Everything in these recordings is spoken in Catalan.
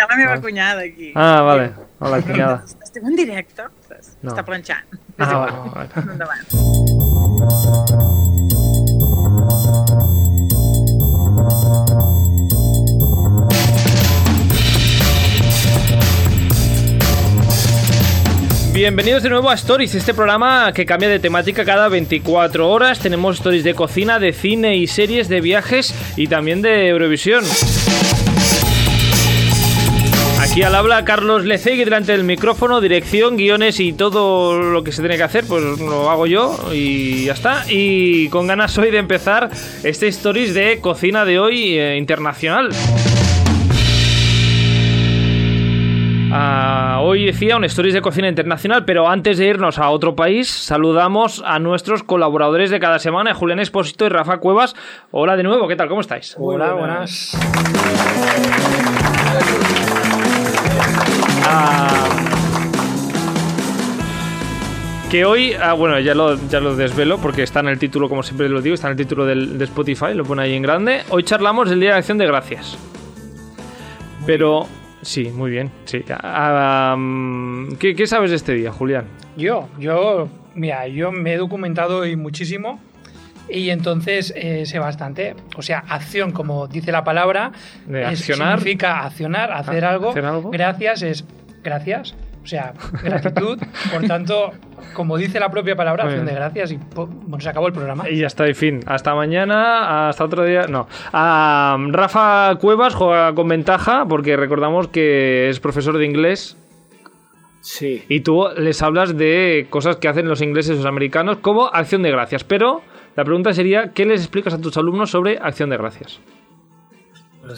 hi ha la meva cunyada aquí. Ah, vale. Hola, cunyada. Estem en directe? No. Està planxant. És Ah, vale. Endavant. Bienvenidos de nuevo a Stories, este programa que cambia de temática cada 24 horas. Tenemos stories de cocina, de cine y series, de viajes y también de Eurovisión. Aquí al habla Carlos Lecegui delante del micrófono, dirección, guiones y todo lo que se tiene que hacer, pues lo hago yo y ya está. Y con ganas hoy de empezar este Stories de cocina de hoy eh, internacional. Ah, hoy decía un Stories de cocina internacional, pero antes de irnos a otro país, saludamos a nuestros colaboradores de cada semana, Julián Espósito y Rafa Cuevas. Hola de nuevo, ¿qué tal? ¿Cómo estáis? Hola, buenas. Ah, que hoy, ah, bueno, ya lo, ya lo desvelo porque está en el título, como siempre lo digo, está en el título del, de Spotify, lo pone ahí en grande. Hoy charlamos del Día de Acción de Gracias. Pero, sí, muy bien, sí. Ah, mm, ¿qué, qué sabes de este día, Julián? Yo, yo, mira, yo me he documentado hoy muchísimo y entonces eh, sé bastante. O sea, acción, como dice la palabra, De es- accionar. significa accionar, hacer, Ah, algo. hacer algo. Gracias es gracias. O sea, gratitud. Por tanto, como dice la propia palabra, acción de gracias y bueno, se acabó el programa. Y ya está, y fin. Hasta mañana, hasta otro día. No. Ah, Rafa Cuevas juega con ventaja porque recordamos que es profesor de inglés Sí. y tú les hablas de cosas que hacen los ingleses y los americanos como acción de gracias. Pero la pregunta sería, ¿qué les explicas a tus alumnos sobre acción de gracias?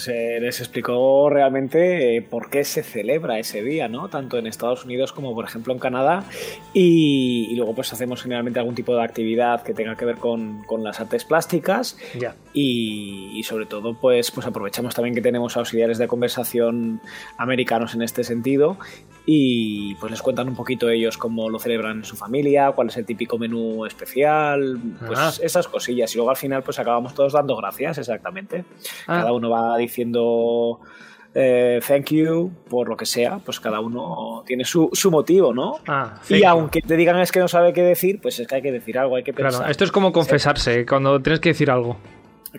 Eh, les explicó realmente eh, por qué se celebra ese día, ¿no? Tanto en Estados Unidos como, por ejemplo, en Canadá. Y, y luego, pues hacemos generalmente algún tipo de actividad que tenga que ver con, con las artes plásticas. Ya. Y, y sobre todo, pues, pues aprovechamos también que tenemos auxiliares de conversación americanos en este sentido. Y pues les cuentan un poquito ellos cómo lo celebran en su familia, cuál es el típico menú especial, pues Ah. esas cosillas. Y luego al final, pues acabamos todos dando gracias, exactamente. Ah. Cada uno va diciendo eh, thank you por lo que sea, pues cada uno tiene su, su motivo, ¿no? Ah, y you. aunque te digan es que no sabe qué decir, pues es que hay que decir algo, hay que pensar. Claro, esto es como confesarse, cuando tienes que decir algo.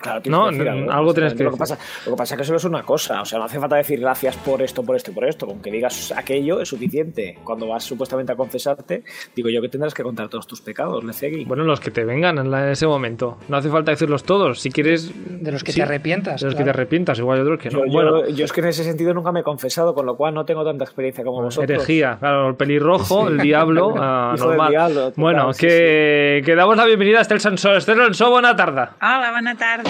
Claro, No, que decir n- algo tienes que lo que, decir. pasa, lo que pasa es que solo es una cosa, o sea, no hace falta decir gracias por esto, por esto y por esto, con que digas aquello es suficiente. Cuando vas supuestamente a confesarte, digo yo que tendrás que contar todos tus pecados, Lecegui. Bueno, los que te vengan en, la- en ese momento. No hace falta decirlos todos. Si quieres. De los que sí, te arrepientas. De los que te arrepientas, igual hay otros que no. yo, bueno, yo- yo es que en ese sentido nunca me he confesado, con lo cual no tengo tanta experiencia como vosotros. herejía, claro, el pelirrojo, el diablo, del normal. diablo, total, bueno, sí, que, que damos la bienvenida a Estel Sansó. Estel Sansó, buena tarde. Hola, bona tarda.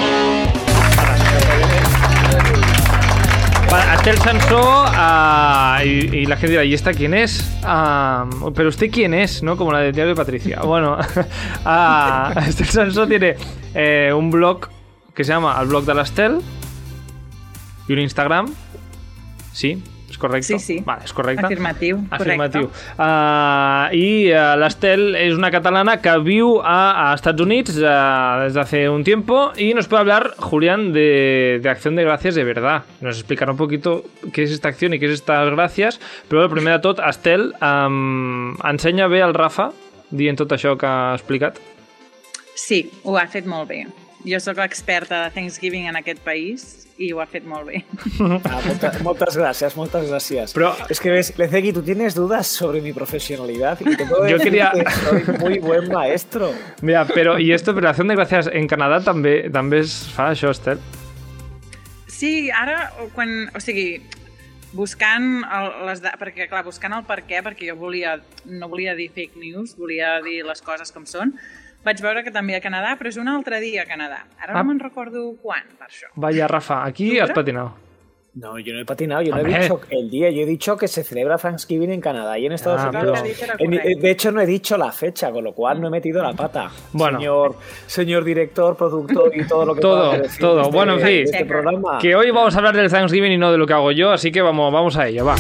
Para Estel Sansó, ah, y, y la gente dirá, ¿y esta quién es? Ah, pero usted quién es, ¿no? Como la de Diario de Patricia. Bueno, ah, Estel Sansó tiene eh, un blog que se llama El blog de l'Estel y un Instagram. Sí, es correcto. Sí, sí. Vale, es correcte. Afirmatiu, Afirmatiu. correcte. Uh, I uh, l'Estel es una catalana que viu a, a Estados Unidos uh, desde hace un tiempo y nos puede hablar, Julián, de, de Acción de Gracias de verdad. Nos explicará un poquito qué es esta acción y qué es estas gracias. Però, primer de tot, Estel, um, ensenya bé al Rafa dient tot això que ha explicat. Sí, ho ha fet molt bé. Jo sóc l'experta de Thanksgiving en aquest país i ho ha fet molt bé. Ah, molta- moltas gracias, muchas gracias. Pero- es que ves, Lecegui, tú tienes dudas sobre mi profesionalidad y te puedo Yo decir quería- que soy muy buen maestro. Mira, però, i esto, però l'Acción de Gracias en Canadà també, també es fa això, Estel? Sí, ara, quan, o sigui, buscant el, les da perquè clar, buscant el per què, perquè jo volia, no volia dir fake news, volia dir les coses com són, vaig veure que també a Canadà, però és un altre dia a Canadà. Ara Ah. no me'n recordo quan, per això. Vaya, Rafa, aquí has patinado. No, yo no he patinado, yo no he dicho el día, yo he dicho que se celebra Thanksgiving en Canadá y en Estados Ah, Unidos. pero- En- de hecho, no he dicho la fecha, con lo cual no he metido la pata. Bueno. Señor, señor director, productor y todo lo que Todo, decir todo. este- Bueno, en fin. este programa. Que hoy vamos a hablar del Thanksgiving y no de lo que hago yo, así que vamos, vamos a ello, va.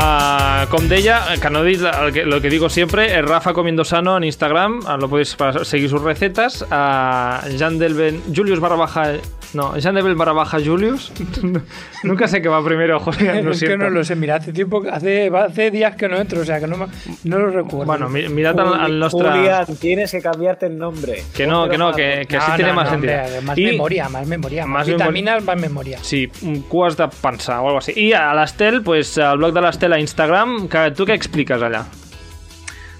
Ah, com deia, que lo que digo siempre, es Rafa Comiendo Sano en Instagram, ah, lo podéis seguir sus recetas. Ah, Jan Delven, Julius barra baja No, ¿es Andebel barra baja Julius? Nunca sé qué va primero, Julián, lo es que no lo sé, mira, hace tiempo, hace, hace días que no entro, o sea que no, me- no lo recuerdo. Bueno, mi- mirad al, al. Julián, tienes que cambiarte el nombre. Que no, que no, que, que así No, tiene no, más no, sentido. hombre, Más memoria, más memoria. Más, vitaminas, más memoria. Sí, un cues de pensar o algo així. I a l'Estel, pues, al blog de l'Estel a Instagram, que, tu què expliques allà?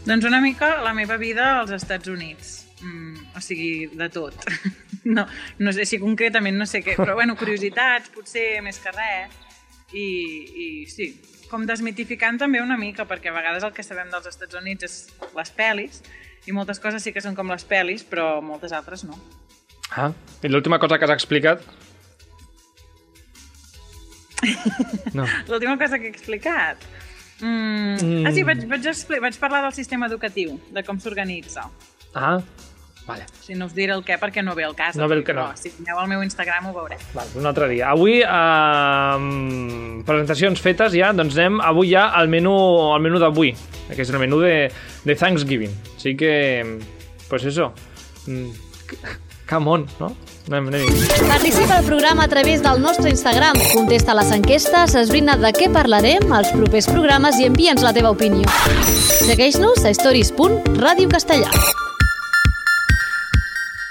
Doncs una mica la meva vida als Estats Units. Mm, o sigui, de tot. No, no sé si concretament no sé què, però bueno, curiositats, potser més que res. I, i sí, com desmitificant també una mica, perquè a vegades el que sabem dels Estats Units és les pel·lis, i moltes coses sí que són com les pel·lis, però moltes altres no. Ah. I l'última cosa que has explicat? No. L'última cosa que he explicat... Mm. Mm. Ah, sí, vaig, vaig, expli- vaig parlar del sistema educatiu, de com s'organitza. Ah, vale. Si no us diré el què perquè no ve el cas. No ve el que però no. Si aneu al meu Instagram ho veureu. Val, un altre dia. Avui, eh, presentacions fetes ja, doncs anem avui ja al menú, al menú d'avui, que és el menú de, de Thanksgiving. Així que, pues eso, mm, come on, no? Anem, anem. Participa al programa a través del nostre Instagram. Contesta les enquestes, esbrina de què parlarem als propers programes i envia'ns la teva opinió. Segueix-nos a stories.radiocastellà.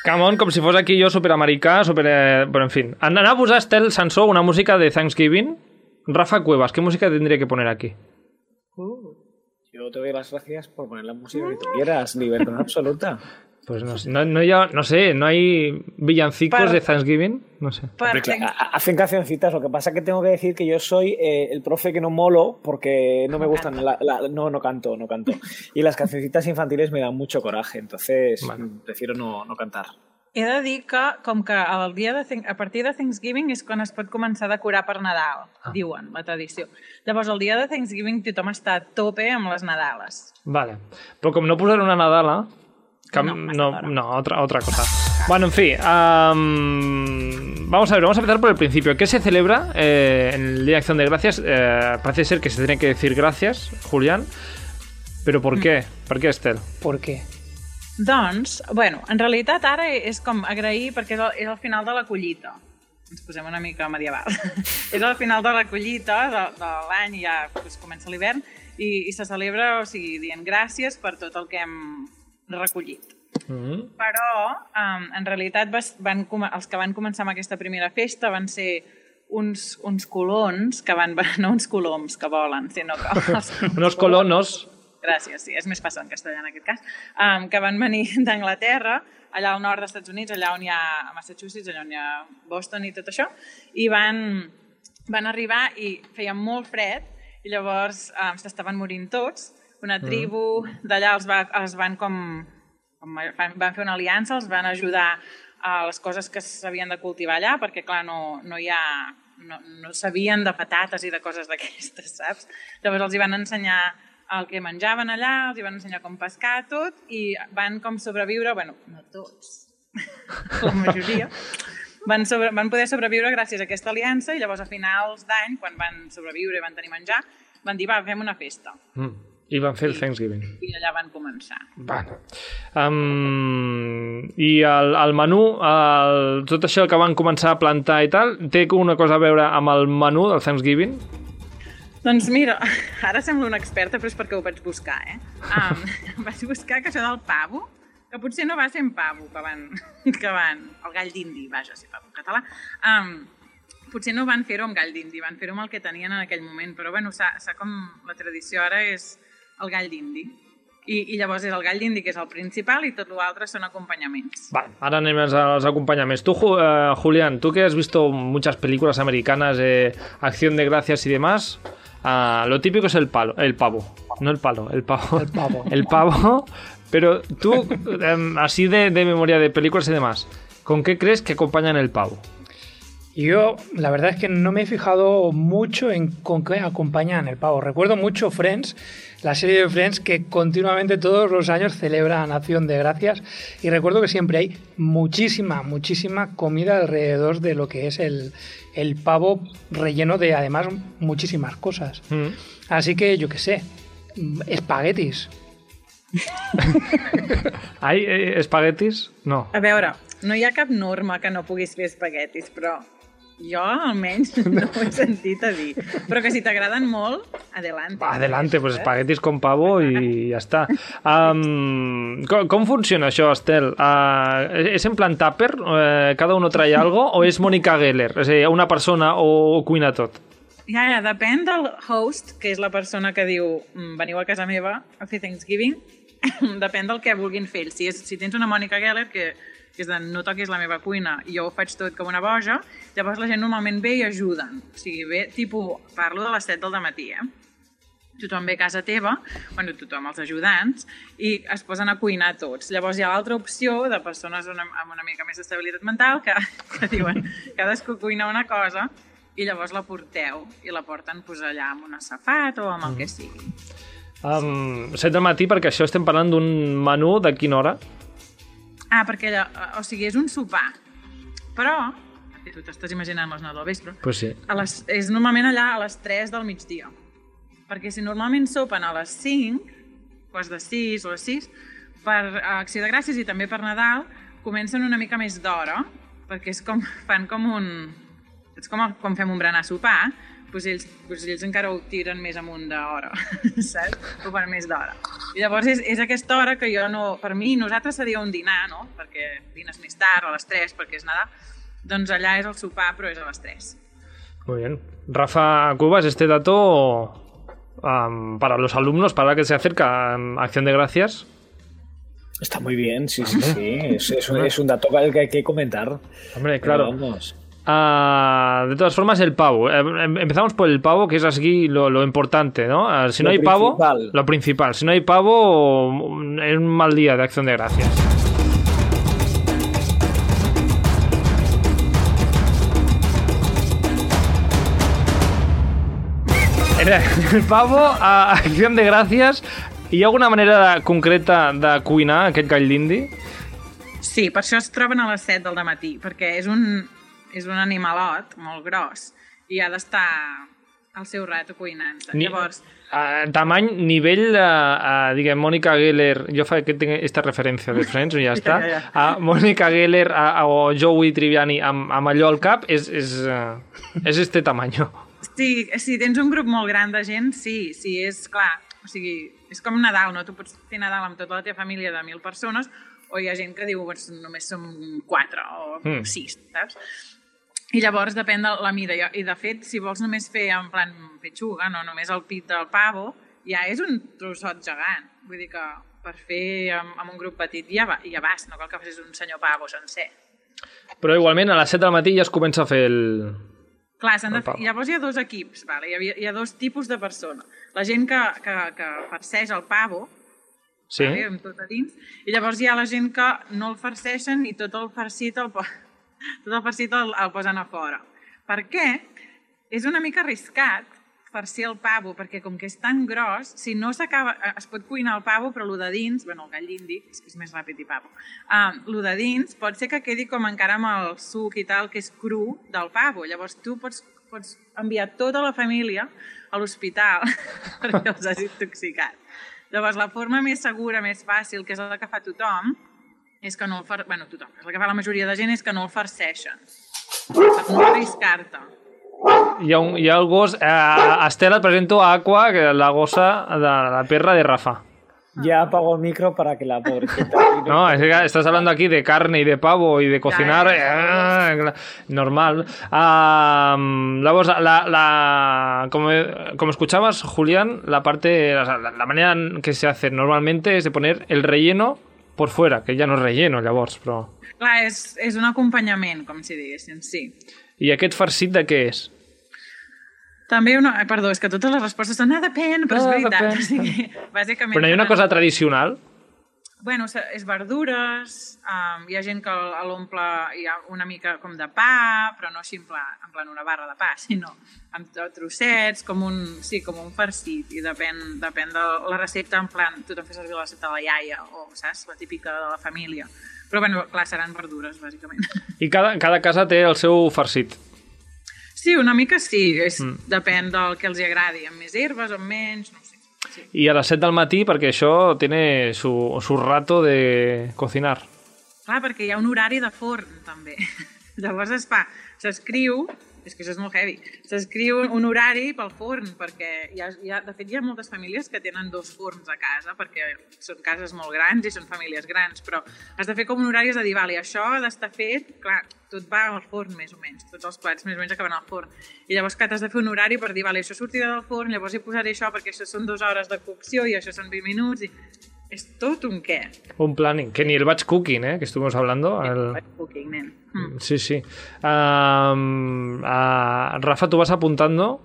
Come on, com si fos aquí jo superamericà, super... Bueno, en fin. Anar a posar Estel Sansó una música de Thanksgiving. Rafa Cuevas, ¿qué música tendría que poner aquí? Yo te doy las gracias por poner la música que tú quieras, libertad absoluta. Pues no, sé, no, no, ya- no sé, ¿no hay villancicos Para- de Thanksgiving? No sé. Ha- hacen cancioncitas, lo que pasa que tengo que decir que yo soy eh, el profe que no molo porque no me gustan, la- la- no, no canto, no canto. Y las cancioncitas infantiles me dan mucho coraje, entonces Bueno. prefiero no, no cantar. He de dir que, com que el dia de, a partir de Thanksgiving és quan es pot començar a decorar per Nadal, Ah. diuen, la tradició. Llavors, el dia de Thanksgiving tothom està a tope amb les Nadales. Vale. Pero como no pusieron una Nadala, cam- No, no, no, otra, otra cosa. Bueno, en fin. am, vamos a ver, vamos a empezar por el principio. ¿Qué se celebra eh, en el Día de Acción de Gracias? Eh, parece ser que se tiene que decir gracias, Julián. ¿Pero por qué? ¿Por qué, Estel? ¿Por qué? Doncs, bueno, en realitat ara és com agrair perquè és el, és el final de la collita. Ens posem una mica medieval. és el final de la collita de, de l'any ja pues, comença l'hivern i, i se celebra, o sigui, dient gràcies per tot el que hem recollit. Mm. Però, um, en realitat, van, els que van començar amb aquesta primera festa van ser uns, uns colons, que van, no uns coloms que volen, sinó que... Els, Unos colonos. Gràcies, sí, és més fàcil en castellà en aquest cas, um, que van venir d'Anglaterra, allà al nord dels Estats Units, allà on hi ha Massachusetts, allà on hi ha Boston i tot això, i van, van arribar i feia molt fred i llavors um, s'estaven morint tots. Una tribu d'allà els, va, els van com, com van, van fer una aliança, els van ajudar a les coses que s'havien de cultivar allà, perquè clar, no, no hi ha no, no sabien de patates i de coses d'aquestes, saps? Llavors els hi van ensenyar el que menjaven allà, els hi van ensenyar com pescar tot i van com sobreviure, bueno, no tots, la majoria, van, sobre, van poder sobreviure gràcies a aquesta aliança i llavors a finals d'any, quan van sobreviure i van tenir menjar, van dir, va, fem una festa. Mm. I van fer el Thanksgiving. I allà van començar. Vale. Um, I el, el menú, el, tot això que van començar a plantar i tal, té una cosa a veure amb el menú del Thanksgiving? Doncs mira, ara semblo una experta, però és perquè ho vaig buscar, eh? Um, vaig buscar que això del pavo, que potser no va ser en pavo que van... Que van el gall d'indi, vaja, si pavo català. Um, potser no van fer-ho amb gall d'indi, van fer-ho amb el que tenien en aquell moment, però bueno, s'ha com... La tradició ara és el gall d'indi. I, I llavors és el gall d'indi que és el principal i tot l'altre són acompanyaments. Vale, ahora anem a los acompañamientos. Tú, Ju- eh, Julián, tú que has visto muchas películas americanas de acción de gracias y demás, ah, lo típico es el palo, el pavo, no el palo, el pavo. El pavo. el pavo. Pero tú, em, así de, de memoria de películas y demás, ¿con qué crees que acompañan el pavo? Yo, la verdad es que no me he fijado mucho en con qué acompañan el pavo. Recuerdo mucho Friends, la serie de Friends que continuamente todos los años celebran Acción de Gracias y recuerdo que siempre hay muchísima, muchísima comida alrededor de lo que es el, el pavo relleno de además muchísimas cosas. Mm. Así que yo qué sé, espaguetis. Ai, eh, espaguetis? No. A veure, no hi ha cap norma que no puguis fer espaguetis, però jo almenys no ho he sentit a dir. Però que si t'agraden molt, adelante. Va, adelante, pues espaguetis con pavo i ja està. Um, com, com funciona això, Estel? Uh, és en plan tupper? Uh, cada uno trae algo? O és Mónica Geller? És a dir, una persona o, o cuina tot? Ja, ja, depèn del host, que és la persona que diu "Mm, veniu a casa meva a fer Thanksgiving, depèn del que vulguin fer ells. Si, és, si tens una Mònica Geller que, que és de no toquis la meva cuina i jo ho faig tot com una boja, llavors la gent normalment ve i ajuden. O sigui, ve, tipus, parlo de les 7 del matí, eh? tothom ve a casa teva, bueno, tothom, els ajudants, i es posen a cuinar tots. Llavors hi ha l'altra opció de persones una, amb una mica més d'estabilitat mental que, que diuen cadascú cuina una cosa i llavors la porteu i la porten pues, allà amb una safat o amb el que sigui. Um, 7 del matí, perquè això estem parlant d'un menú de quina hora? Ah, perquè allà, o sigui, és un sopar, però, tu t'estàs imaginant les 9 del vespre, Pues sí. a les, és normalment allà a les 3 del migdia. Perquè si normalment sopen a les 5, quarts de 6 o a 6, per Acció de Gràcies i també per Nadal, comencen una mica més d'hora, perquè és com, fan com un... És com quan fem un berenar a sopar, doncs ells, doncs ells encara ho tiren més amunt d'hora, saps? Ho fan més d'hora. I llavors és, és aquesta hora que jo no... Per mi, nosaltres seria un dinar, no? Perquè dines més tard, a les 3, perquè és Nadal. Doncs allà és el sopar, però és a les 3. Muy bien. Rafa Cubas, este dato um, para los alumnos, para que se acerca um, Acción de Gracias. Está muy bien, sí, sí, sí. Es, es un, es un dato que hay que comentar. Hombre, claro. Pero vamos. Ah, de todas formas, el pavo. Eh, em- empezamos por el pavo, que es así lo, lo importante, ¿no? Ah, si no hay pavo, principal. lo principal. Si no hay pavo, mm, es un mal día de acción de gracias. Era el pavo a acción de gràcies. Hi ha alguna manera concreta de cuinar aquest gall d'indi? Sí, per això es troben a les 7 del matí, perquè és un, és un animalot molt gros i ha d'estar al seu rato cuinant-se. Ni- Llavors, Uh, tamany, nivell, uh, uh, diguem, Mónica Geller, jo fa que tinc esta referència de Friends, ja està, ja, a Mónica Geller a, o Joey Triviani amb, amb allò al cap, és, és, uh, és este tamaño. sí, si tens un grup molt gran de gent, sí, sí, és clar. O sigui, és com Nadal, no? Tu pots fer Nadal amb tota la teva família de mil persones o hi ha gent que diu només som quatre o Mm. sis, saps? I llavors depèn de la mida. I, de fet, si vols només fer en plan petxuga, no només el pit del pavo, ja és un trossot gegant. Vull dir que per fer amb, amb un grup petit ja, va, ja vas, no cal que facis un senyor pavo sencer. Però igualment, a les 7 del matí ja es comença a fer el... Clar, de fer, llavors hi ha dos equips, vale? hi, ha, hi ha dos tipus de persona. La gent que, que, que farceix el pavo, Sí? vale? amb tot a dins, i llavors hi ha la gent que no el farceixen i tot el farcit el, tot el farcit el, el posen a fora. Per què? És una mica arriscat farcir el pavo, perquè com que és tan gros, si no s'acaba... eh, Es pot cuinar el pavo, però el de dins, bueno, el gall d'indi, és és més ràpid i pavo, um, el de dins pot ser que quedi com encara amb el suc i tal, que és cru del pavo. Llavors tu pots, pots enviar tota la família a l'hospital perquè els has intoxicat. Llavors, la forma més segura, més fàcil, que és la que fa tothom, és que no el far... bueno, tothom, és la que fa la majoria de gent, és que no el farceixen. No arriscar-te. Hi ha, un, hi ha el gos... Eh, Estela, et presento a Aqua, que la gossa de la perra de Rafa. Ya apago el micro para que la pobrecita. No, es que estás hablando aquí de carne y de pavo y de cocinar. Ya, ya, cla- normal. La, la, como, como escuchabas, Julián, la parte, la, la manera que se hace normalmente es de poner el relleno por fuera, que ya no es relleno, llavors, però... Clar, és, és un acompanyament, com si diguéssim, sí. I aquest farcit de què és? També una... Perdó, és que totes les respostes són ah, depèn, però és Ah, veritat. depèn. O sigui, bàsicament... Però no hi ha una cosa tradicional? Bueno, és verdures, um, hi ha gent que l'omple hi ha una mica com de pa, però no així en plan, en plan una barra de pa, sinó amb tro- trossets, com un, sí, com un farcit, i depèn, depèn de la recepta, en plan, tothom fa servir la recepta de la iaia, o, saps, la típica de la família. Però, bueno, clar, seran verdures, bàsicament. I cada, cada casa té el seu farcit. Sí, una mica sí, és, mm. depèn del que els agradi, amb més herbes o amb menys, no sé. i a les 7 del matí perquè això tiene su, su rato de cocinar. Clar, perquè hi ha un horari de forn, també. Llavors es fa, s'escriu, és que això és molt heavy, s'escriu un horari pel forn, perquè hi ha, hi ha, de fet hi ha moltes famílies que tenen dos forns a casa, perquè són cases molt grans i són famílies grans, però has de fer com un horari, és a dir, vale, això ha d'estar fet, clar, tot va al forn més o menys, tots els plats més o menys acaben al forn. I llavors que t'has de fer un horari per dir, vale, això sortirà del forn, llavors hi posaré això perquè això són dues hores de cocció i això són 20 minuts i és tot un què. Un planning, que ni el batch cooking, ¿eh? que estuvimos hablando. El... Cooking, nen. Mm. Sí, sí. Um, Rafa, tú vas apuntando.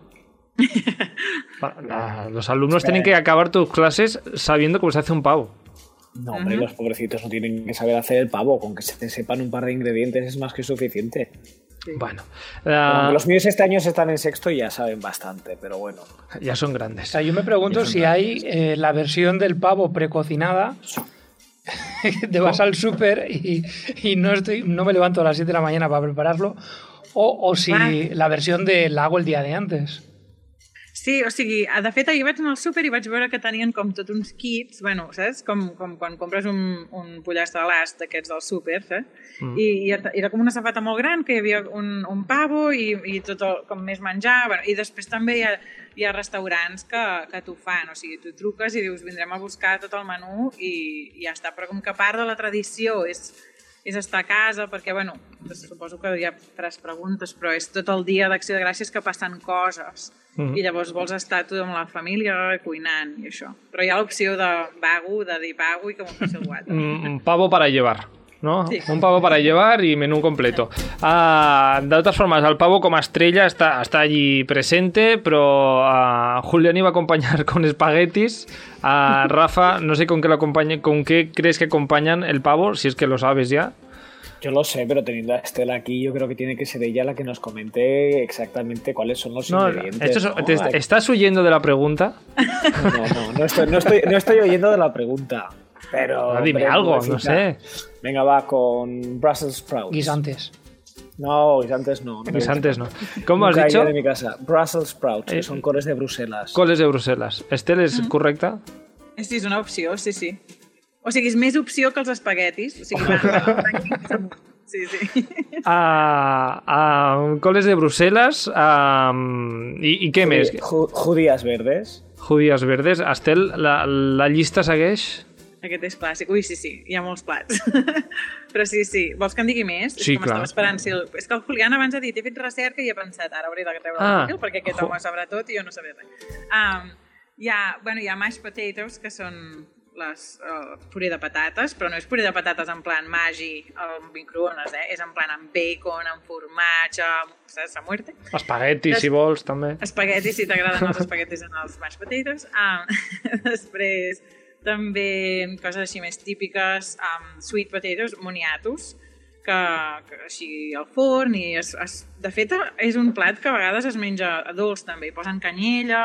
Los alumnos tienen que acabar tus clases sabiendo cómo se hace un pavo. No, hombre, los pobrecitos no tienen que saber hacer el pavo. Con que se sepan un par de ingredientes es más que suficiente. Bueno, ah, los míos este año están en sexto y ya saben bastante, pero bueno. ya son O grandes. sea, yo me pregunto si hay eh, la versión del pavo precocinada. Te vas al súper y, y no, estoy, no me levanto a las 7 de la mañana para prepararlo. O, o si Ah. la versión de la hago el día de antes. Sí, o sigui, de fet ahir vaig anar al súper i vaig veure que tenien com tots uns kits, bueno, saps? Com, com quan compres un, un pollastre de l'ast d'aquests del súper, saps? Mm. I, I era com una safata molt gran, que hi havia un, un pavo i, i tot el, com més menjar, bueno, i després també hi ha, hi ha restaurants que, que t'ho fan, o sigui, tu truques i dius vindrem a buscar tot el menú i, i ja està, però com que part de la tradició és, és estar a casa, perquè, bueno, suposo que ja faràs preguntes, però és tot el dia d'acció de gràcies que passen coses Mhm. i llavors vols estar tu amb la família cuinant i això. Però hi ha l'opció de vago, de dir vago i que m'ho faci el guato. Un, un pavo para llevar. ¿No? Sí. Un pavo para llevar y menú completo. Ah, de otras formas, el pavo como estrella está, está allí presente, pero ah, Julián iba a acompañar con espaguetis. A Rafa, no sé con qué, lo acompañe, con qué crees que acompañan el pavo, si es que lo sabes ya. Yo lo sé, pero teniendo a Estela aquí, yo creo que tiene que ser ella la que nos comente exactamente cuáles son los No, ingredientes. esto es- ¿no? te- ¿Estás huyendo de la pregunta? No, no, no estoy, no, estoy, no estoy oyendo de la pregunta. Pero. Ah, dime hombre, algo, no sé. Venga, va con Brussels sprouts. Guisantes. No, guisantes no. no Guisantes no. ¿Cómo has dicho? de mi casa. Brussels sprouts, Eh, que son coles de Bruselas. Coles de Bruselas. ¿Estel es correcta? Sí, és una opció, sí, sí. O sigui, és més opció que els espaguetis. O sigui, sí, sí. Ah, ah, coles de Bruselas. ah, ¿y, ¿Y qué més? Ju- judías verdes. Judías verdes. Estel, la, la llista segueix? Aquest és clàssic. Ui, sí, sí, hi ha molts plats. Però sí, sí. Vols que en digui més? Sí, és que clar. m'estava esperant. Si el... És que el Julián abans ha dit, he fet recerca i he pensat, ara hauré de treure Ah, el perquè aquest jo. home sabrà tot i jo no sabré res. Um, hi, ha, bueno, hi ha mashed potatoes, que són les uh, puré de patates, però no és puré de patates en plan magi al microones, eh? és en plan amb bacon, amb formatge, amb, saps, a muerte. Espaguetis, si vols, també. Espaguetis, si t'agraden els espaguetis en els mashed potatoes. Um, després, també coses així més típiques, um, sweet potatoes, moniatos, que, que així al forn i es, es, de fet és un plat que a vegades es menja dolç també, hi posen canyella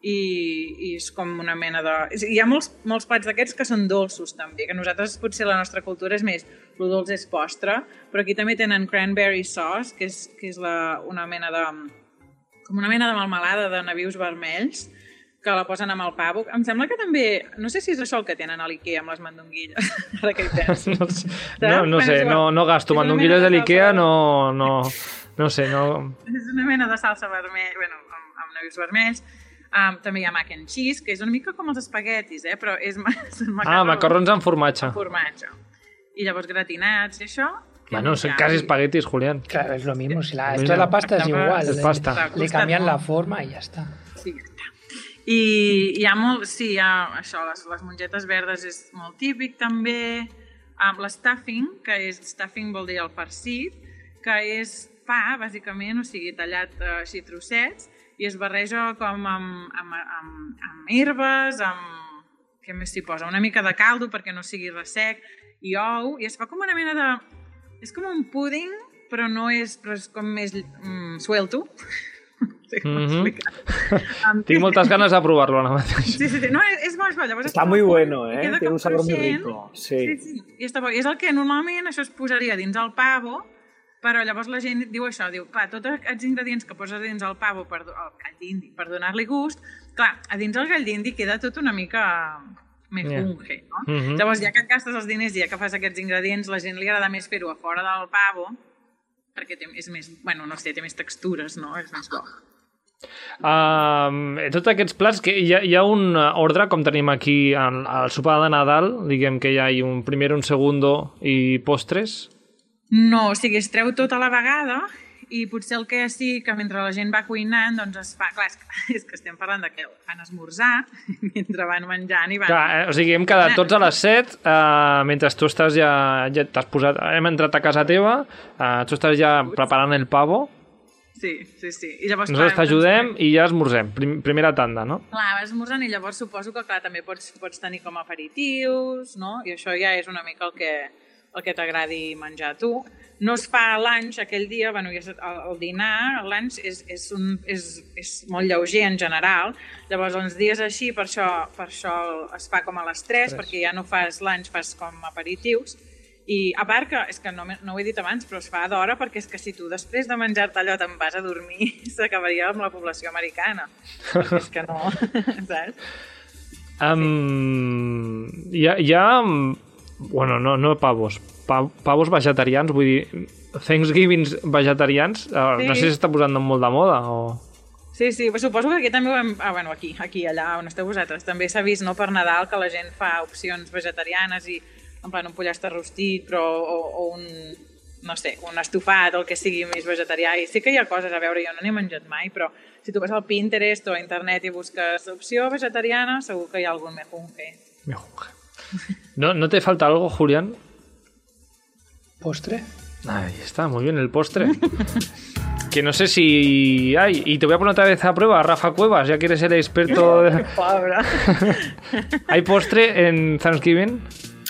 i, i és com una mena de... Hi ha molts, molts plats d'aquests que són dolços també, que nosaltres potser la nostra cultura és més, el dolç és postre, però aquí també tenen cranberry sauce, que és, que és la, una mena de com una mena de melmelada de navius vermells que la posen amb el pavo. Em sembla que també... No sé si és això el que tenen a l'Ikea amb les mandonguilles. Ara que hi penso. No, sé- no, no sé, no, no gasto mandonguilles de l'Ikea, no, no, no sé, no... És una mena de salsa vermell, bueno, amb, amb navius vermells. Um, també hi ha mac and cheese, que és una mica com els espaguetis, eh? però és són Ah, macarrons amb formatge. amb formatge. I llavors gratinats i això... que Bueno, son casi espaguetis, Julián. Claro, es lo mismo. Si la, esto de la pasta es igual. Es le- pasta. Le, cambian la forma y ya está. I hi ha molt, sí, hi ha això, les, les mongetes verdes és molt típic també. Um, l'stuffing, que és, stuffing vol dir el farcit, que és pa, bàsicament, o sigui, tallat eh, així trossets, i es barreja com amb, amb, amb, amb herbes, amb... què més s'hi posa? Una mica de caldo perquè no sigui ressec, i ou, i es fa com una mena de... És com un púding, però no és, però és com més mm, suelto. Sé com Mhm. explicar. Tinc moltes ganes de provar-lo ara mateix. Sí, sí, sí. No, és, és és bo. Llavors Está es muy posa bueno, ¿eh? com un sabor muy cruixent. rico. Sí, Sí. sí. I està bo. I és el que normalment això es posaria dins el pavo Però llavors la gent diu això, diu, clar, tots aquests ingredients que poses dins el pavo, per, do- el gall d'indi, per donar-li gust, clar, a dins el gall d'indi queda tot una mica Ja. mejunge, no? Mhm. Llavors, ja que et gastes els diners i ja que fas aquests ingredients, la gent li agrada més fer-ho a fora del pavo, perquè té, és més, bueno, no sé, té més textures, no? És més bo. Um, tots aquests plats, que hi ha, hi ha un eh, ordre, com tenim aquí al, al sopar de Nadal, diguem que hi ha un primer, un segundo i postres. No, o sigui, es treu tot a la vegada i potser el que sí que mentre la gent va cuinant, doncs es fa... Clar, és que, és que estem parlant de que van esmorzar mentre van menjant i van... Clar, eh, o sigui, hem quedat tots a les 7, uh, mentre tu estàs ja, ja t'has posat, hem entrat a casa teva, uh, tu estàs ja preparant el pavo, Sí, sí, sí. I llavors, nosaltres clar, t'ajudem doncs, i ja esmorzem, prim, primera tanda, no? Clar, vas esmorzant i llavors suposo que clar, també pots, pots tenir com a aperitius, no? I això ja és una mica el que, el que t'agradi menjar a tu. No es fa lunch aquell dia, bueno, ja, el, el dinar, lunch és, és, un, és, és molt lleuger en general, llavors els dies així, per això, per això es fa com a les 3, perquè ja no fas lunch, fas com aperitius, i a part que, és que no, no ho he dit abans, però es fa d'hora perquè és que si tu després de menjar-te allò te'n vas a dormir, s'acabaria amb la població americana. És que no, saps? Um, hi, ha, hi ha... Bueno, no, no pavos. Pa, pavos vegetarians, vull dir... Thanksgivings vegetarians, Sí. no sé si s'està posant molt de moda o... Sí, sí, suposo que aquí també ho hem... Ah, bueno, aquí, aquí, allà on esteu vosaltres. També s'ha vist, no, per Nadal, que la gent fa opcions vegetarianes i, en plan, un pollastre rostit, però, o, o un, no sé, un estofat o el que sigui més vegetarià. I sí que hi ha coses a veure, jo no n'he menjat mai, però si tu vas al Pinterest o a internet i busques opció vegetariana, segur que hi ha algun mejunge. Mejunje. ¿No, ¿No te falta algo, Julián? ¿Postre? Ahí está, muy bien el postre. que no sé si hay. Y te voy a poner otra vez a prueba, Rafa Cuevas, ya que eres el experto. de-. ¿Hay postre en Thanksgiving?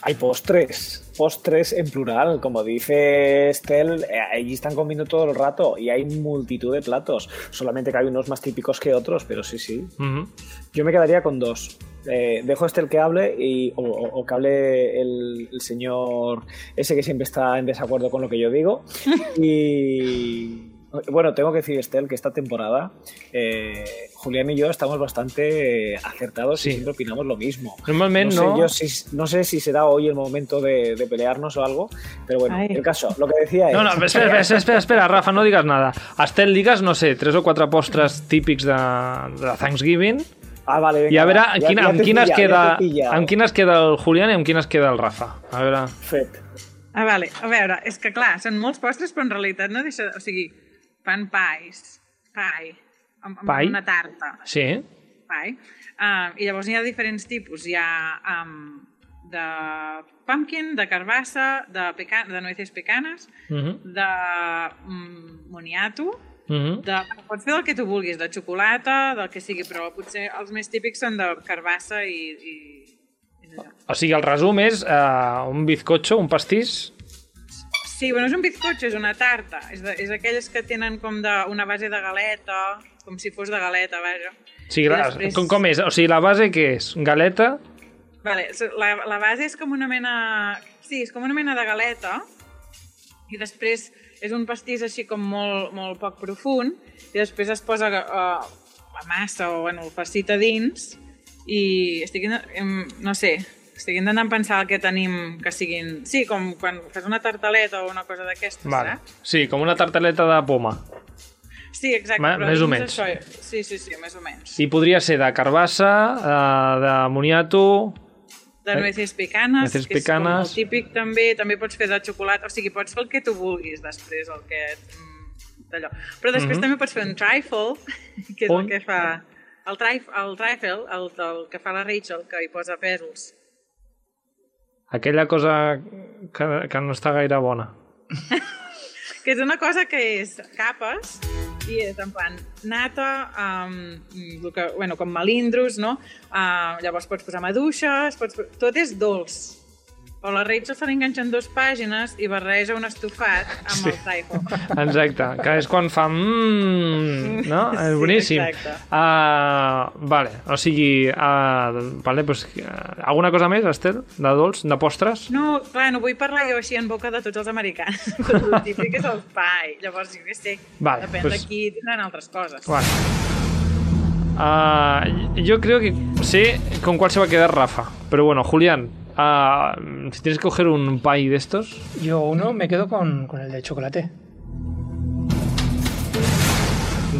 Hay postres, postres en plural, como dice Estel, eh, allí están comiendo todo el rato y hay multitud de platos, solamente que hay unos más típicos que otros, pero sí, sí. Ujú. Yo me quedaría con dos. Eh, dejo a Estel que hable y, o, o- o que hable el, el señor ese que siempre está en desacuerdo con lo que yo digo. Y bueno, tengo que decir, Estel, que esta temporada eh, Julián y yo estamos bastante acertados Sí. y siempre opinamos lo mismo. Normalment no, no. Sé, yo si- no sé si será hoy el momento de, de pelearnos o algo, pero bueno, Ay. el caso, lo que decía es... No, no, espera, espera, espera, espera, Rafa, no digues nada. Estel, digues, no sé, tres o quatre postres típics de, de Thanksgiving Ah, vale, venga, i a veure ja- quina, ja amb, quines queda, ja t'he pillat. amb quines queda el Julián i amb quines queda el Rafa. A veure... Fet. Ah, vale. A veure, és que clar, són molts postres, però en realitat no deixa... O sigui, fan pais, pai, amb, amb Pai? una tarta, Sí? pai. Uh, I llavors hi ha diferents tipus. Hi ha um, de pumpkin, de carbassa, de, peca de nueces pecanes, Uh -huh. de um, moniato, Uh -huh. de, pots fer del que tu vulguis, de xocolata, del que sigui, però potser els més típics són de carbassa i... i, i. O sigui, el resum és uh, un bizcocho, un pastís... Sí, bueno, és un bizcocho, és una tarta. És, de, és aquelles que tenen com de, una base de galeta, com si fos de galeta, vaja. I la, després- com, com és? O sigui, la base què és? Galeta? Vale, la, la base és com una mena... Sí, és com una mena de galeta i després és un pastís així com molt, molt poc profund i després es posa uh, la massa o bueno, el farcit a dins i estic, no sé, estic intentant pensar el que tenim que siguin... Sí, com quan fas una tartaleta o una cosa d'aquestes, Vale. saps? Sí, com una tartaleta de poma. Sí, exacte. Ma- però més o menys. Això, sí, sí, sí, més o menys. I podria ser de carbassa, uh, de moniato... De nueces picanes, Nueces que és com picanes. el típic també, també pots fer de xocolata, o sigui, pots fer el que tu vulguis després, el que... mm, d'allò. Però després Mhm. també pots fer un trifle, que és Un? el que fa... El, trif, el trifle, el, el que fa la Rachel, que hi posa pèsols. Aquella cosa que, que no està gaire bona. Que és una cosa que és capes, i és en plan nata, um, que, bueno, com melindros, no? Uh, llavors pots posar maduixes, pots... tot és dolç. O la Rachel se li enganxen dues pàgines i barreja un estofat amb Sí. el Taiho. Exacte, que és quan fa... Mm, no? És Sí, boníssim. exacte. Uh, vale, o sigui... Uh, vale, pues, uh, alguna cosa més, Estel? De dolç? De postres? No, clar, no vull parlar jo així en boca de tots els americans. el típic és el pai. Llavors, jo què sé, Vale, depèn pues- pues... d'aquí tindran altres coses. Vale. Uh, yo creo que sé con cuál se va a quedar Rafa. Pero bueno, Julián, uh, si tienes que coger un pie de estos, Yo uno me quedo con, con el de chocolate.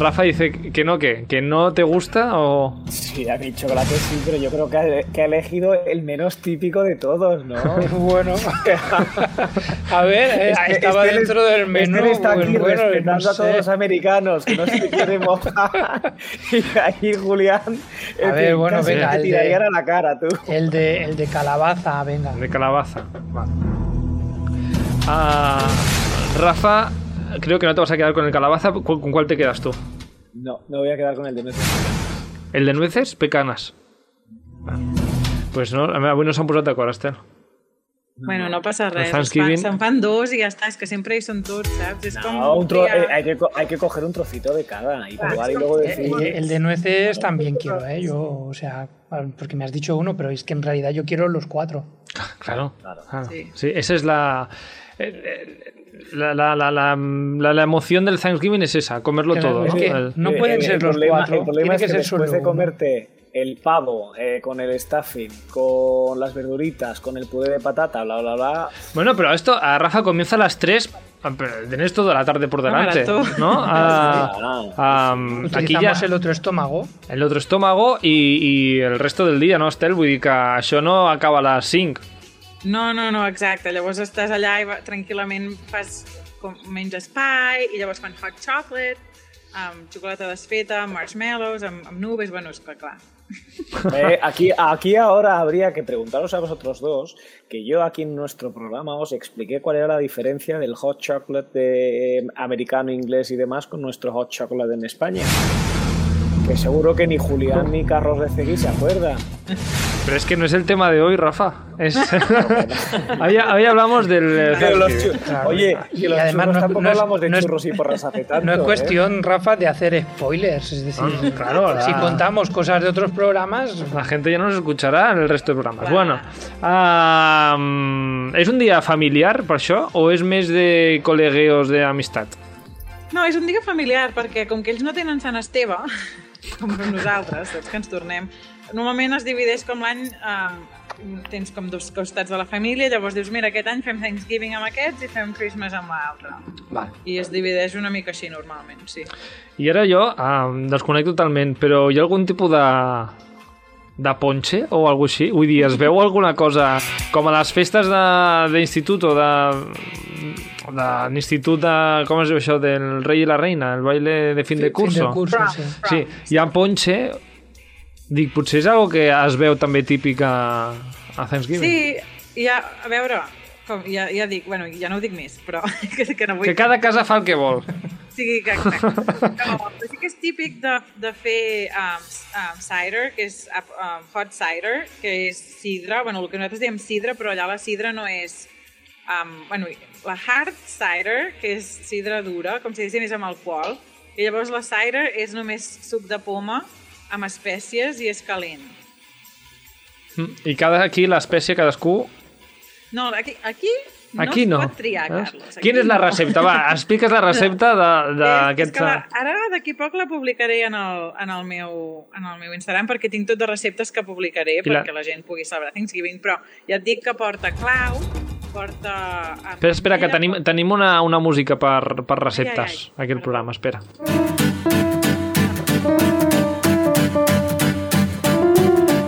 Rafa dice que no, que, que no te gusta o... Sí, a mí chocolate sí, pero yo creo que ha, que ha elegido el menos típico de todos, ¿no? Bueno, a ver, eh, estaba es que él- dentro del es que menú. él está pues aquí bueno, respetando no a todos los americanos, que no se quiere mojar. y ahí Julián, A ver, bueno, venga, te el de- tirarían a la cara, tú. El de, el de calabaza, venga. De calabaza. Vale. Ah, Rafa, creo que no te vas a quedar con el calabaza. ¿Cu- ¿Con cuál te quedas tú? No, me voy a quedar con el de nueces. ¿El de nueces? Pecanas. Pues no, avui no s'han posat d'acord, Estel. Bueno, no passa res. El es fan- Thanksgiving- Se'n fan dos i ja està. És que sempre hi són tots, saps? És com No, un tro- triar. eh, hay, que, hay que coger un trocito de cada y probar y es luego como- decir. El, el de nueces también quiero, ¿eh? Yo, o sea, porque me has dicho uno, pero es que en realidad yo quiero los cuatro. Claro. Claro. claro. Sí. Sí. esa es la, eh, eh, la, la, la, la, la- la emoción del Thanksgiving es esa, comerlo Claro, todo. es ¿no? que El- no pueden el- ser el los problema- cuatro, El problema es que que, después de comerte el pavo eh, con el stuffing, con las verduritas, con el puré de patata, bla, bla, bla. Bueno, pero esto a Rafa comienza a las 3. Pero tenés toda la tarde por delante, maratón. ¿no? A- Sí, a- aquí ya Utilizamos el otro estómago. el otro estómago y, y el resto del dia, no, Estel? Vull dir que això no acaba a les 5. No, no, no, exacte. Llavors estàs allà i tranquil·lament fas, com, menges pie i llavors fan hot chocolate, amb xocolata desfeta, amb marshmallows, amb, amb nubes, bueno, és que clar. Eh, aquí, aquí ahora habría que preguntaros a vosotros dos, que yo aquí en nuestro programa os expliqué cuál era la diferencia del hot chocolate de, eh, americano, inglés y demás con nuestro hot chocolate en España. Que seguro que ni Julián ni Carlos de Cegui se acuerdan. Pero es que no es el tema de hoy, Rafa. Es... hoy, hoy hablamos del... eh. Oye, y los Y además churros no- tampoco no es- hablamos de no es- churros y porras hace tanto. No es ¿eh? cuestión, Rafa, de hacer spoilers. Es decir, Ah, claro, si la- contamos cosas de otros programas, La gente ya no nos escuchará en el resto de programas. Bueno, mm, ¿és un dia familiar per això o és més de col·legueos d'amistat? No, és un dia familiar, perquè com que ells no tenen Sant Esteve, com nosaltres, saps que ens tornem, normalment es divideix com l'any, eh, tens com dos costats de la família, llavors dius, mira, aquest any fem Thanksgiving amb aquests i fem Christmas amb l'altre. Vale. I es divideix una mica així normalment, sí. I ara jo ah, desconec totalment, però hi ha algun tipus de de ponche o alguna així? Vull dir, es veu alguna cosa com a les festes de- d'institut o de de l'institut de... com es diu això? Del rei i la reina, el baile de fin de fin curso. del curso, Prom, sí. Sí, hi ha ponche. Dic, potser és algo que es veu també típic a, a Thanksgiving. Sí, ja, a veure, com, ja, ja dic, bueno, ja no ho dic més, però que, que no vull... Que cada casa fa el que vol. Sí, que, exacte. No, sí que és típic de, de fer um, um, cider, que és um, hot cider, que és sidra, bueno, el que nosaltres diem sidra, però allà la sidra no és... Um, bueno, la hard cider, que és sidra dura, com si diguéssim és amb alcohol, i llavors la cider és només suc de poma amb espècies i és calent. I cada aquí l'espècie, cadascú... No, aquí, aquí no Aquí es no. pot triar, Veus? Carlos. Quina és la recepta? Va, expliques la recepta És, és d'aquest... que la, ara d'aquí poc la publicaré en el, en, el meu, en el meu Instagram perquè tinc tot de receptes que publicaré I la- perquè la gent pugui celebrar Thanksgiving, però ja et dic que porta clau, porta... eh, Espera, espera, que tenim, tenim una, una música per, per receptes, Ai, ai, ai. aquest programa, espera.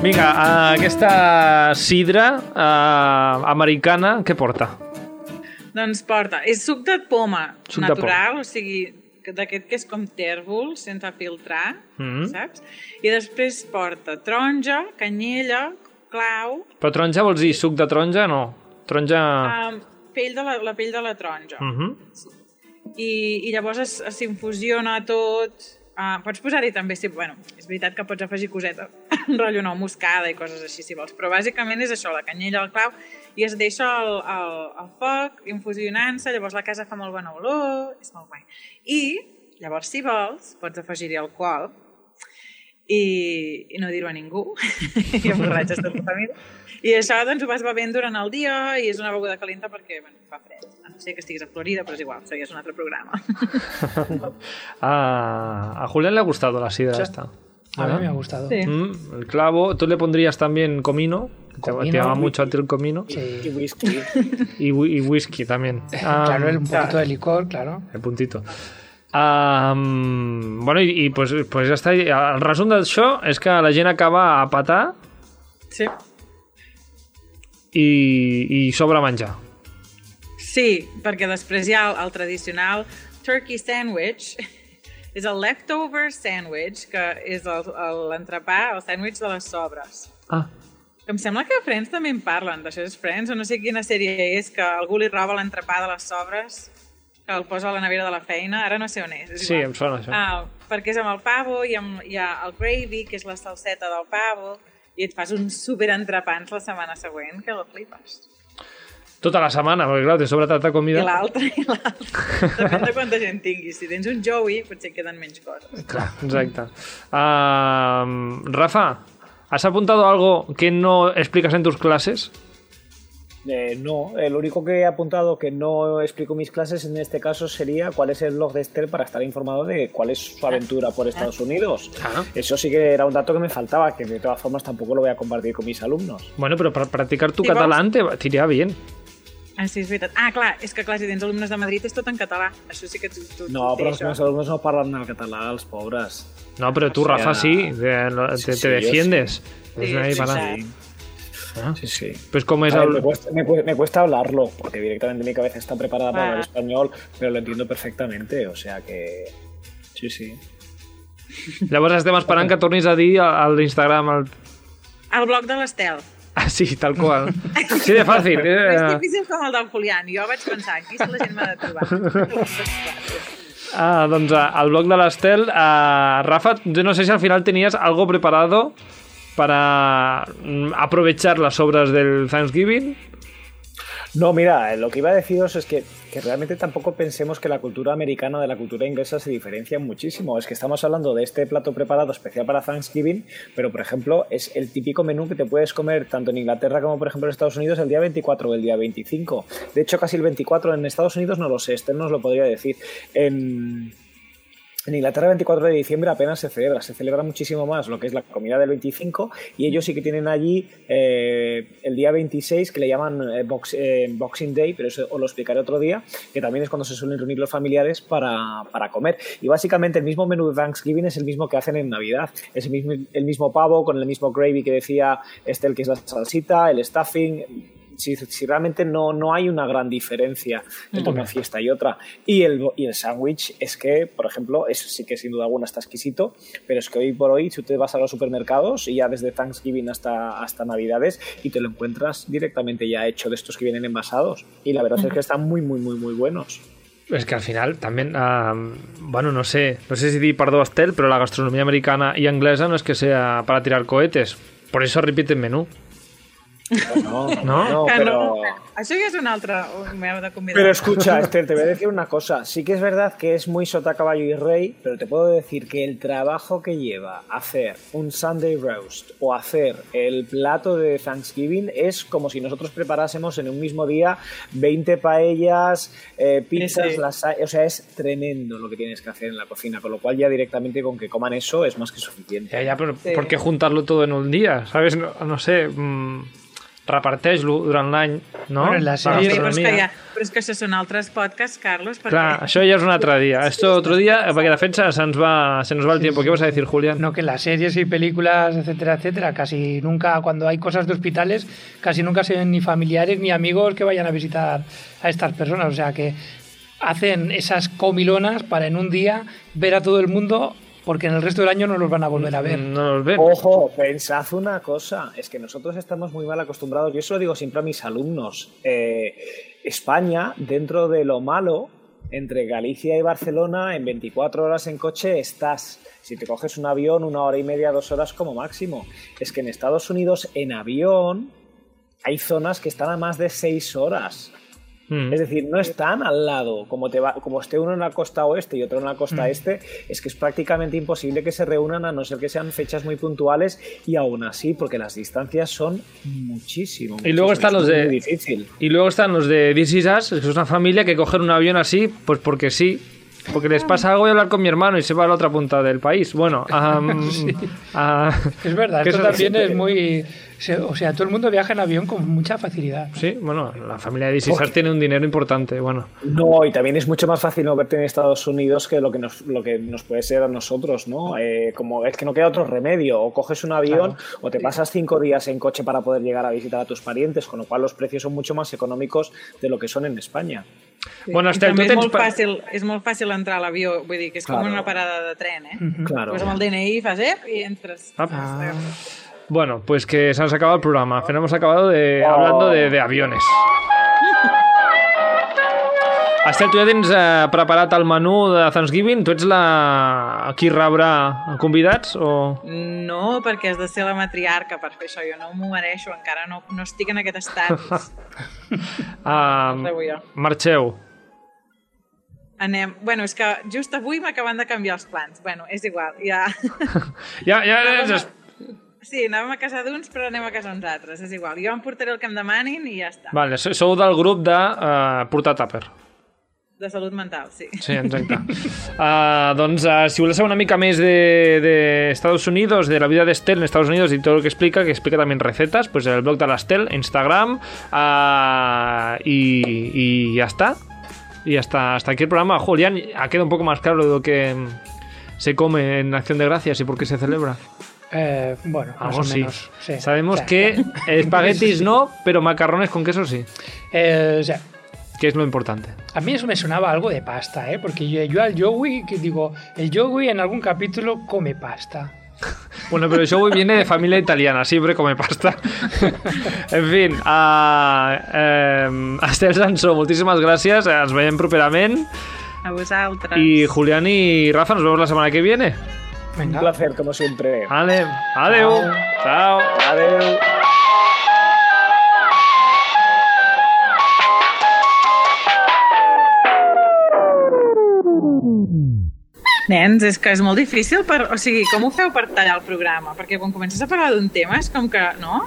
Vinga, eh, aquesta sidra eh, americana, què porta? Doncs porta, és suc de poma Suc de natural, o sigui, que- d'aquest que és com tèrbol, sense filtrar, Mhm. saps? I després porta taronja, canyella, clau, Però taronja vols dir suc de taronja? No. Taronja... um, pell de la, la pell de la taronja. Mhm. i, i llavors es- s'infusiona tot. Uh, pots posar-hi també, si, bueno, és veritat que pots afegir coseta, rotllo nou, moscada i coses així, si vols, però bàsicament és això, la canyella, el clau, i es deixa el, el, el foc infusionant-se, llavors la casa fa molt bona olor, és molt guai. I llavors, si vols, pots afegir-hi alcohol i, i no dir-ho a ningú, i emborratxes tota la família. I això doncs, ho vas bevent durant el dia i és una beguda calenta perquè bueno, fa fred. A no sé que estiguis a Florida, però és igual, això ja és un altre programa. Ah, a Julián le ha gustado la sidra Sí. esta. A mí me ha gustado. Sí. Mm, el clavo. ¿Tú le pondrías también comino? Te- Comino, te llama mucho a ti el comino. Y Sí. whisky. Y, y whisky también. Ah, claro, el- un poquito de licor, claro. el puntito. Mm, bueno, i, i pues, pues ja està. El resum d'això és que la gent acaba a patar Sí. i, i sobra menjar. Sí, perquè després hi ha el, el tradicional turkey sandwich, és el leftover sandwich, que és el- el- l'entrepà, el, sandwich de les sobres. Ah, Que em sembla que a Friends també en parlen, d'això és Friends, o no sé quina sèrie és, que algú li roba l'entrepà de les sobres, que el posa a la nevera de la feina, ara no sé on és. és sí, igual. em sona això. Ah, perquè és amb el pavo i amb, hi ha el gravy, que és la salseta del pavo, i et fas uns superentrepans la setmana següent, que lo flipes. Tota la setmana, perquè clar, te sobra tanta I comida. l'altre, i l'altre. Depèn de quanta gent tinguis. Si tens un Joey, potser queden menys coses. Clar, exacte. Ah, Rafa, ¿has apuntado algo que no explicas en tus clases? Eh, no, el único que he apuntado que no explico mis clases en este caso sería cuál es el blog de Esther para estar informado de cuál es su aventura por Estados Unidos. Ah. Eso sí que era un dato que me faltaba, que de todas formas tampoco lo voy a compartir con mis alumnos. Bueno, pero para practicar tu Sí, catalán te, te iría bien. Ah, sí, és veritat. Ah, clar, és que clar, si tens alumnes de Madrid és tot en català. Això sí que tu... tu No, tu però els meus alumnos no parlen el català, els pobres. No, pero tú, O sea, Rafa, sí, te, te- sí, sí, defiendes. Sí, sí, para- sí. Ah, Sí, sí. Pues como es ver, me, cuesta, me me cuesta hablarlo, porque directamente mi cabeza está preparada para Ah. hablar español, pero lo entiendo perfectamente, o sea que... Sí, sí. Llavors estem esperant que tornis a dir a l'Instagram el... El blog de l'Estel. Ah, sí, tal qual. Sí, de fàcil. És Eh, difícil com el del Julián. Jo vaig pensar, aquí la gent m'ha de trobar. ah, doncs ah, el blog de l'Estel. Ah, Rafa, yo no sé si al final tenías algo preparado para mm, aprovechar las obras del Thanksgiving. No, mira, lo que iba a deciros es que, que realmente tampoco pensemos que la cultura americana de la cultura inglesa se diferencia muchísimo. Es que estamos hablando de este plato preparado especial para Thanksgiving, pero por ejemplo es el típico menú que te puedes comer tanto en Inglaterra como por ejemplo en Estados Unidos el día 24 o el día 25. De hecho, casi el 24 en Estados Unidos no lo sé, este nos lo podría decir. En, en Inglaterra el 24 de diciembre apenas se celebra, se celebra muchísimo más lo que es la comida del 25 y ellos sí que tienen allí eh, el día 26 que le llaman eh, eh, Boxing Day, pero eso os lo explicaré otro día, que también es cuando se suelen reunir los familiares para, para comer. Y básicamente el mismo menú de Thanksgiving es el mismo que hacen en Navidad, es el mismo, el mismo pavo con el mismo gravy que decía Estel, que es la salsita, el stuffing, si, si realmente no, no hay una gran diferencia entre una fiesta y otra. Y el, y el sándwich es que, por ejemplo, eso sí que sin duda alguna está exquisito, pero es que hoy por hoy, si tú te vas a los supermercados y ya desde Thanksgiving hasta, hasta Navidades y te lo encuentras directamente ya hecho de estos que vienen envasados. Y la verdad es que están muy, muy, muy, muy buenos. Es que al final también, bueno, no sé, no sé si di perdó Estel, pero la gastronomía americana y inglesa no es que sea para tirar cohetes. Por eso repiten menú. No, No? Pero... no, això ja és un altre... M'heu de convidar. Pero escucha, Esther, te voy a decir una cosa. Sí que es verdad que es muy sota, caballo y rey, pero te puedo decir que el trabajo que lleva hacer un Sunday roast o hacer el plato de Thanksgiving es como si nosotros preparásemos en un mismo día 20 paellas, eh, pizzas, Sí, sí. O sea, es tremendo lo que tienes que hacer en la cocina, con lo cual ya directamente con que coman eso es más que suficiente. Ya, ya, pero Sí. ¿por qué juntarlo todo en un día? ¿Sabes? No, no sé, mm, reparteix-lo durant l'any, no? Bueno, en la sèrie- Sí, però és, que ja, però és que això són altres podcasts, Carlos, perquè... Clar, això ja és un altre dia. Esto otro día, perquè de fet se ens va, se nos va el tiempo. ¿Qué vas a decir, Julián? No, que las series y películas, etcétera, etcétera, casi nunca, cuando hay cosas de hospitales, casi nunca se ven ni familiares ni amigos que vayan a visitar a estas personas. O sea que hacen esas comilonas para en un día ver a todo el mundo, porque en el resto del año no los van a volver a ver. No nos ven. Ojo, pensad una cosa, es que nosotros estamos muy mal acostumbrados, yo eso lo digo siempre a mis alumnos, eh, España, dentro de lo malo, entre Galicia y Barcelona, en 24 horas en coche estás. Si te coges un avión, una hora y media, dos horas como máximo. Es que en Estados Unidos, en avión, hay zonas que están a más de seis horas. Mm. Es decir, no están al lado, como, te va, como esté uno en la costa oeste y otro en la costa este, es que es prácticamente imposible que se reúnan a no ser que sean fechas muy puntuales y aún así, porque las distancias son muchísimo. Y luego están es los de- difícil. Y luego están los de This Is Us, que es una familia que cogen un avión así, pues porque sí. Porque les pasa algo, voy a hablar con mi hermano y se va a la otra punta del país. Bueno, a- Es verdad, que esto eso- también es muy... O sea, todo el mundo viaja en avión con mucha facilidad. Sí, bueno, la familia de Us tiene un dinero importante, bueno. No, y también es mucho más fácil moverte en Estados Unidos que lo que nos, lo que nos puede ser a nosotros, ¿no? Eh, como es que no queda otro remedio, o coges un avión o te pasas cinco días en coche para poder llegar a visitar a tus parientes, con lo cual los precios son mucho más económicos de lo que son en España. Bueno, I Estel, tu és tens... molt, pa- fàcil, és molt fàcil entrar a l'avió, vull dir que és com Claro. una parada de tren, eh? Claro. Pues amb el DNI fas ep i entres. Ah. Ah, Bueno, pues que se nos ha acabado el programa. Al final hemos acabado de, hablando de, de aviones. Estel, tu ja tens eh, preparat el menú de Thanksgiving? Tu ets la... qui rebrà convidats? O... No, perquè has de ser la matriarca per fer això. Jo no m'ho mereixo, encara no, no estic en aquest estatus. Ah, No marxeu. Anem... Bueno, és que just avui m'acaben de canviar els plans. Bueno, és igual, ja... Ja, ja, ja, Sí, anàvem a casa d'uns, però anem a casa d'uns altres. És igual, jo em portaré el que em demanin i ja està. Vale, sou del grup de uh, portar tàper. De salut mental, sí. Sí, exacte. uh, doncs, uh, si voleu saber una mica més de, de Estados Unidos, de la vida de Estel en Estados Unidos y todo lo que explica, que explica también recetas, pues el blog de la Estel, Instagram, uh, y, y ya está. Y hasta, hasta aquí el programa. Julián, ha quedado un poco más claro lo que se come en Acción de Gracias y por qué se celebra. eh, bueno, más Algo o sí. menos. sí. Sabemos O sea, que espaguetis no, pero macarrones con queso sí, eh, o sea, que es lo importante. a mí eso me sonaba algo de pasta, ¿eh? Porque yo, yo al Joey, que digo, el Joey en algún capítulo come pasta. Bueno, pero el show viene de familia italiana, siempre come pasta. en fin, a, eh, Estel Sansó, moltíssimes gràcies, ens veiem properament. A vosaltres. Julián y Rafa, nos vemos la semana que viene. Un Venga. placer, como siempre. Vale, adeu. Chao. Adeu. Nens, és que és molt difícil per... O sigui, com ho feu per tallar el programa? Perquè quan comences a parlar d'un tema és com que... No?